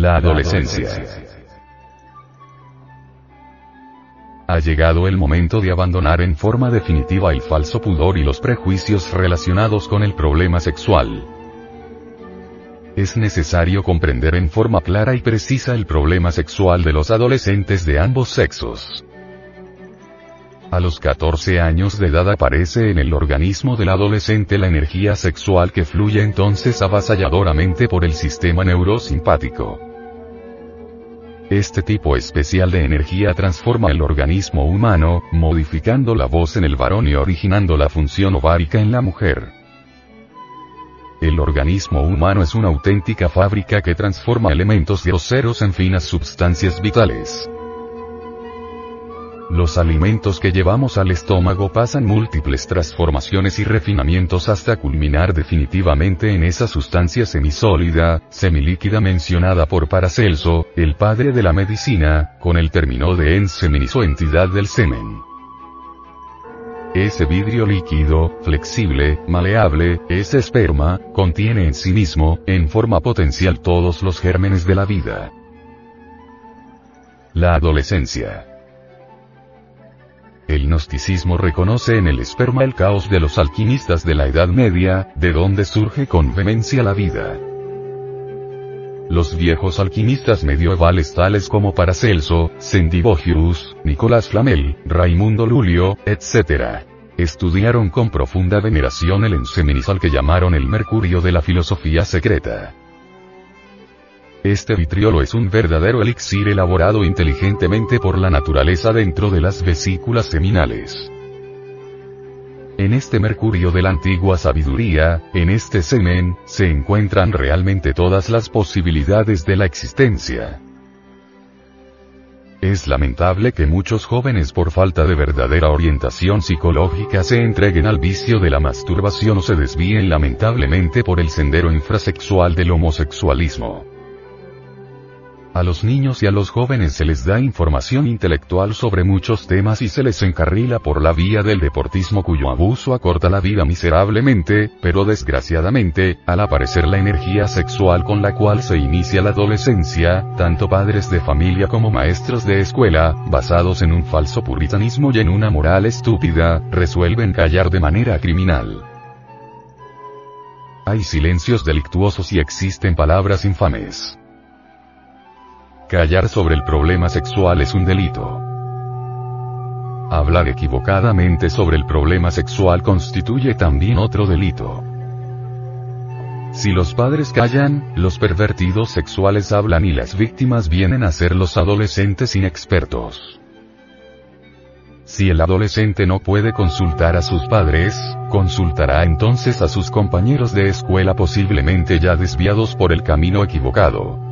La adolescencia. Ha llegado el momento de abandonar en forma definitiva el falso pudor y los prejuicios relacionados con el problema sexual. Es necesario comprender en forma clara y precisa el problema sexual de los adolescentes de ambos sexos. A los 14 años de edad aparece en el organismo del adolescente la energía sexual que fluye entonces avasalladoramente por el sistema neurosimpático. Este tipo especial de energía transforma el organismo humano, modificando la voz en el varón y originando la función ovárica en la mujer. El organismo humano es una auténtica fábrica que transforma elementos groseros en finas sustancias vitales. Los alimentos que llevamos al estómago pasan múltiples transformaciones y refinamientos hasta culminar definitivamente en esa sustancia semisólida, semilíquida mencionada por Paracelso, el padre de la medicina, con el término de enseminizo entidad del semen. Ese vidrio líquido, flexible, maleable, ese esperma, contiene en sí mismo, en forma potencial todos los gérmenes de la vida. La adolescencia. El gnosticismo reconoce en el esperma el caos de los alquimistas de la Edad Media, de donde surge con vehemencia la vida. Los viejos alquimistas medievales tales como Paracelso, Sendivogius, Nicolás Flamel, Raimundo Lulio, etc. Estudiaron con profunda veneración el enseminizal que llamaron el mercurio de la filosofía secreta. Este vitriolo es un verdadero elixir elaborado inteligentemente por la naturaleza dentro de las vesículas seminales. En este mercurio de la antigua sabiduría, en este semen, se encuentran realmente todas las posibilidades de la existencia. Es lamentable que muchos jóvenes por falta de verdadera orientación psicológica se entreguen al vicio de la masturbación o se desvíen lamentablemente por el sendero infrasexual del homosexualismo. A los niños y a los jóvenes se les da información intelectual sobre muchos temas y se les encarrila por la vía del deportismo cuyo abuso acorta la vida miserablemente, pero desgraciadamente, al aparecer la energía sexual con la cual se inicia la adolescencia, tanto padres de familia como maestros de escuela, basados en un falso puritanismo y en una moral estúpida, resuelven callar de manera criminal. Hay silencios delictuosos y existen palabras infames. Callar sobre el problema sexual es un delito. Hablar equivocadamente sobre el problema sexual constituye también otro delito. Si los padres callan, los pervertidos sexuales hablan y las víctimas vienen a ser los adolescentes inexpertos. Si el adolescente no puede consultar a sus padres, consultará entonces a sus compañeros de escuela posiblemente ya desviados por el camino equivocado.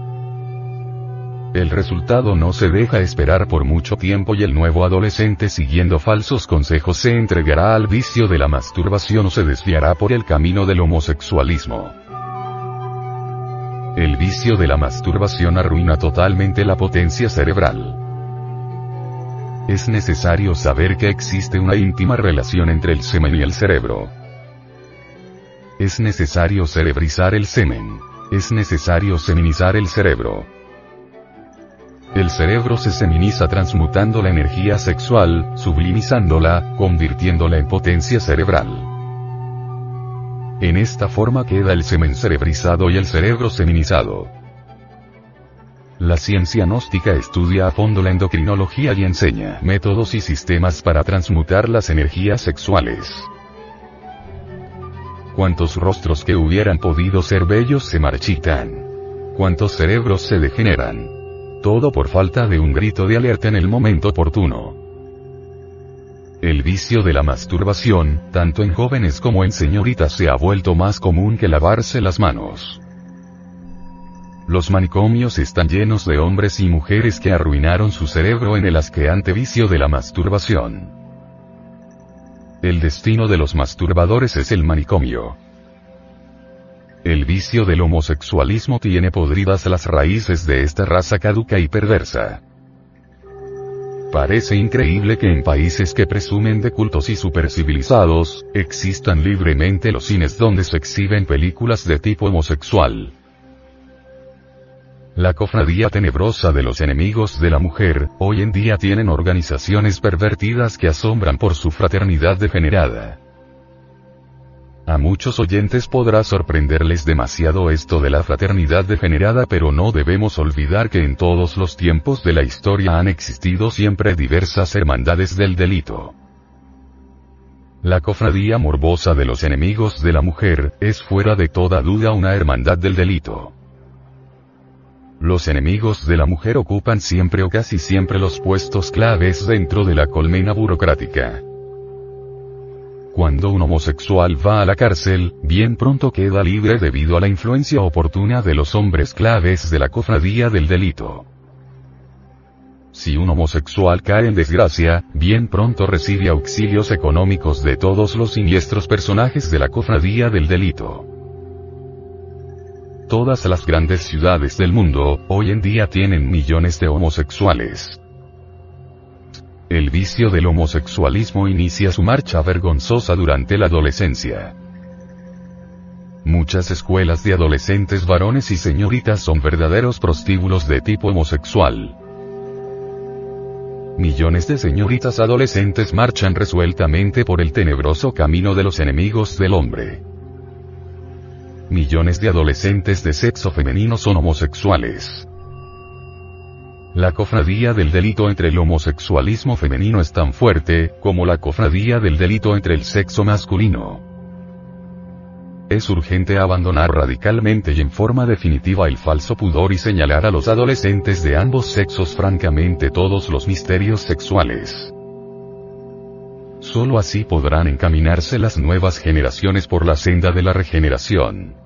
El resultado no se deja esperar por mucho tiempo y el nuevo adolescente siguiendo falsos consejos se entregará al vicio de la masturbación o se desviará por el camino del homosexualismo. El vicio de la masturbación arruina totalmente la potencia cerebral. Es necesario saber que existe una íntima relación entre el semen y el cerebro. Es necesario cerebrizar el semen. Es necesario seminizar el cerebro. El cerebro se seminiza transmutando la energía sexual, sublimizándola, convirtiéndola en potencia cerebral. En esta forma queda el semen cerebrizado y el cerebro seminizado. La ciencia gnóstica estudia a fondo la endocrinología y enseña métodos y sistemas para transmutar las energías sexuales. Cuántos rostros que hubieran podido ser bellos se marchitan. Cuántos cerebros se degeneran todo por falta de un grito de alerta en el momento oportuno. El vicio de la masturbación, tanto en jóvenes como en señoritas se ha vuelto más común que lavarse las manos. Los manicomios están llenos de hombres y mujeres que arruinaron su cerebro en el asqueante vicio de la masturbación. El destino de los masturbadores es el manicomio. El vicio del homosexualismo tiene podridas las raíces de esta raza caduca y perversa. Parece increíble que en países que presumen de cultos y supercivilizados, existan libremente los cines donde se exhiben películas de tipo homosexual. La cofradía tenebrosa de los enemigos de la mujer, hoy en día tienen organizaciones pervertidas que asombran por su fraternidad degenerada. A muchos oyentes podrá sorprenderles demasiado esto de la fraternidad degenerada pero no debemos olvidar que en todos los tiempos de la historia han existido siempre diversas hermandades del delito. La cofradía morbosa de los enemigos de la mujer, es fuera de toda duda una hermandad del delito. Los enemigos de la mujer ocupan siempre o casi siempre los puestos claves dentro de la colmena burocrática. Cuando un homosexual va a la cárcel, bien pronto queda libre debido a la influencia oportuna de los hombres claves de la cofradía del delito. Si un homosexual cae en desgracia, bien pronto recibe auxilios económicos de todos los siniestros personajes de la cofradía del delito. Todas las grandes ciudades del mundo, hoy en día tienen millones de homosexuales. El vicio del homosexualismo inicia su marcha vergonzosa durante la adolescencia. Muchas escuelas de adolescentes varones y señoritas son verdaderos prostíbulos de tipo homosexual. Millones de señoritas adolescentes marchan resueltamente por el tenebroso camino de los enemigos del hombre. Millones de adolescentes de sexo femenino son homosexuales. La cofradía del delito entre el homosexualismo femenino es tan fuerte, como la cofradía del delito entre el sexo masculino. Es urgente abandonar radicalmente y en forma definitiva el falso pudor y señalar a los adolescentes de ambos sexos francamente todos los misterios sexuales. Solo así podrán encaminarse las nuevas generaciones por la senda de la regeneración.